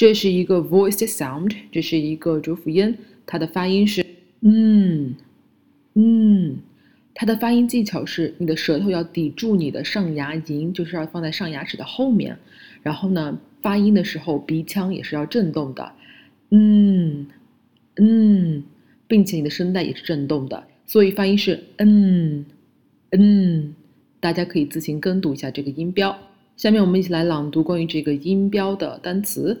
这是一个 voiced sound，这是一个浊辅音，它的发音是嗯嗯。它的发音技巧是，你的舌头要抵住你的上牙龈，就是要放在上牙齿的后面。然后呢，发音的时候鼻腔也是要震动的，嗯嗯，并且你的声带也是震动的，所以发音是嗯嗯。大家可以自行跟读一下这个音标。下面我们一起来朗读关于这个音标的单词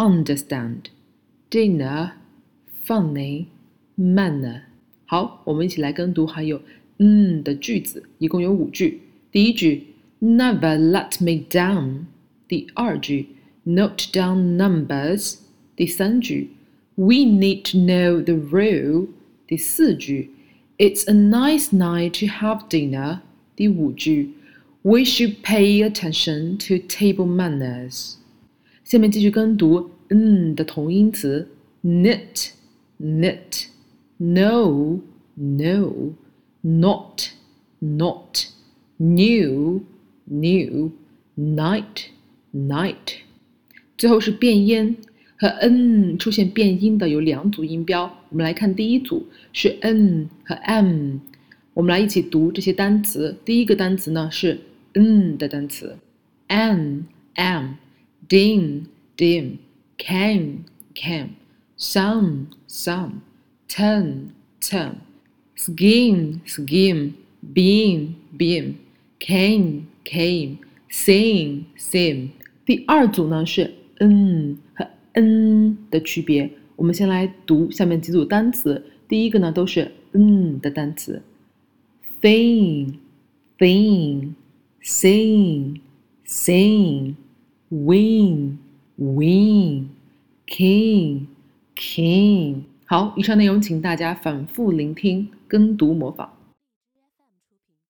understand, dinner, funny, manner。好，我们一起来跟读含有嗯的句子，一共有五句。第一句，Never let me down。第二句，Note down numbers。第三句，We need to know the rule。第四句，It's a nice night to have dinner。第五句。We should pay attention to table manners。 下面继续跟读“嗯”的同音词：nit、nit、no、no、not、not、new、new、night、night。最后是变音，和“嗯”出现变音的有两组音标。我们来看第一组是 “n” 和 “m”。我们来一起读这些单词。第一个单词呢是。嗯的单词，an am dim dim came came some some turn turn Skin, skin; beam beam came came sing sing。第二组呢是嗯和嗯的区别。我们先来读下面几组单词。第一个呢都是嗯的单词，thing thing。sing, sing, win, win, king, king。好，以上内容请大家反复聆听、跟读、模仿。